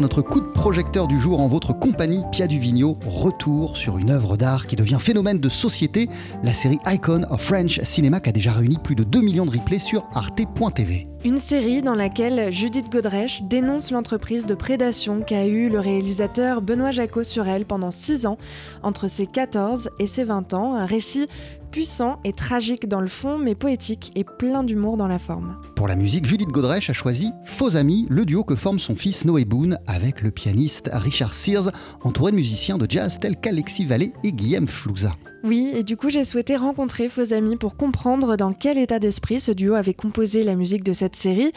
notre coup de projecteur du jour en votre compagnie, Pia Duvigneau. Retour sur une œuvre d'art qui devient phénomène de société, la série Icon of French Cinema qui a déjà réuni plus de 2 millions de replays sur arte.tv. Une série dans laquelle Judith Godrèche dénonce l'entreprise de prédation qu'a eu le réalisateur Benoît Jacot sur elle pendant 6 ans, entre ses 14 et ses 20 ans. Un récit puissant et tragique dans le fond, mais poétique et plein d'humour dans la forme. Pour la musique, Judith Godrèche a choisi Faux Amis, le duo que forme son fils Noé Boone avec le pianiste Richard Sears, entouré de musiciens de jazz tels qu'Alexis Vallée et Guillaume Flouza. Oui, et du coup j'ai souhaité rencontrer Faux Amis pour comprendre dans quel état d'esprit ce duo avait composé la musique de cette série.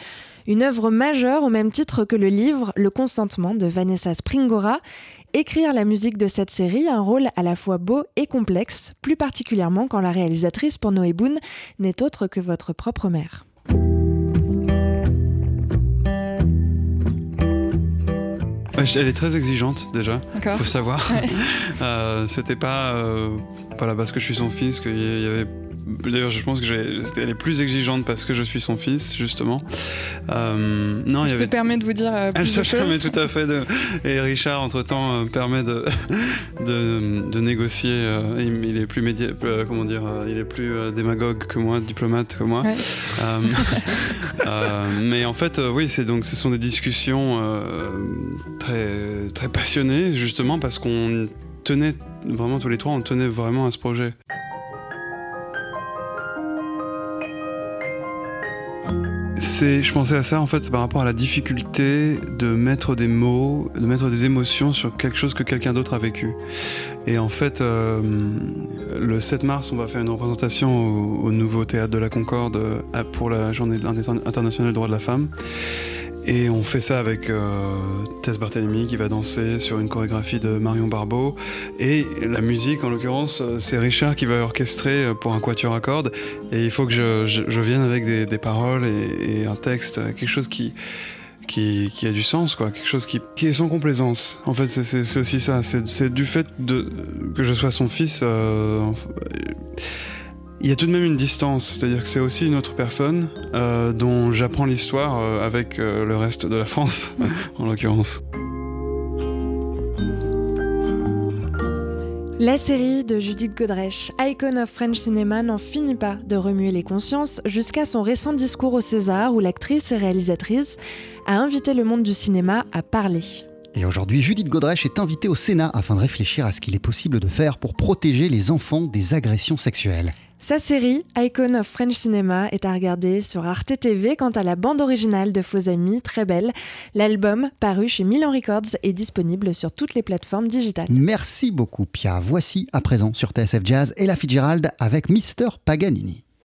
Une œuvre majeure au même titre que le livre Le consentement de Vanessa Springora. Écrire la musique de cette série a un rôle à la fois beau et complexe, plus particulièrement quand la réalisatrice pour Noé Boone n'est autre que votre propre mère. Elle est très exigeante déjà, il faut savoir. euh, C'était pas euh, voilà, parce que je suis son fils qu'il y avait D'ailleurs, je pense que elle est plus exigeante parce que je suis son fils, justement. Euh, non, il, se permet de vous dire euh, plus Elle se permet tout à fait. De... Et Richard, entre-temps, euh, permet de, de, négocier. Euh, il, est plus média... comment dire Il est plus démagogue que moi, diplomate que moi. mais en fait, oui, c'est donc ce sont des discussions très très passionnées, justement parce qu'on tenait vraiment tous les trois, on tenait vraiment à ce projet. je pensais à ça en fait par rapport à la difficulté de mettre des mots, de mettre des émotions sur quelque chose que quelqu'un d'autre a vécu. Et en fait, euh, le 7 mars, on va faire une représentation au, nouveau théâtre de la Concorde euh, pour la journée internationale des droits de la femme. Et on fait ça avec euh, Tess Barthélemy qui va danser sur une chorégraphie de Marion Barbeau. Et la musique, en l'occurrence, euh, c'est Richard qui va orchestrer euh, pour un quatuor à cordes. Et il faut que je, vienne avec des, paroles et, un texte, quelque chose qui, qui, a du sens, quoi. Quelque chose qui, qui est sans complaisance. En fait, c'est aussi ça. C'est du fait de, que je sois son fils. Euh, il y a tout de même une distance, c'est-à-dire que c'est aussi une autre personne euh, dont j'apprends l'histoire euh, avec euh, le reste de la France, en l'occurrence. La série de Judith Godrèche, Icon of French Cinema, n'en finit pas de remuer les consciences jusqu'à son récent discours au César où l'actrice et réalisatrice a invité le monde du cinéma à parler. Et aujourd'hui, Judith Godrèche est invitée au Sénat afin de réfléchir à ce qu'il est possible de faire pour protéger les enfants des agressions sexuelles. Sa série, Icon of French Cinema, est à regarder sur Arte TV quant à la bande originale de Faux Amis, très belle. L'album, paru chez Milan Records, est disponible sur toutes les plateformes digitales. Merci beaucoup, Pia. Voici à présent sur TSF Jazz et la Fitzgerald avec Mister Paganini.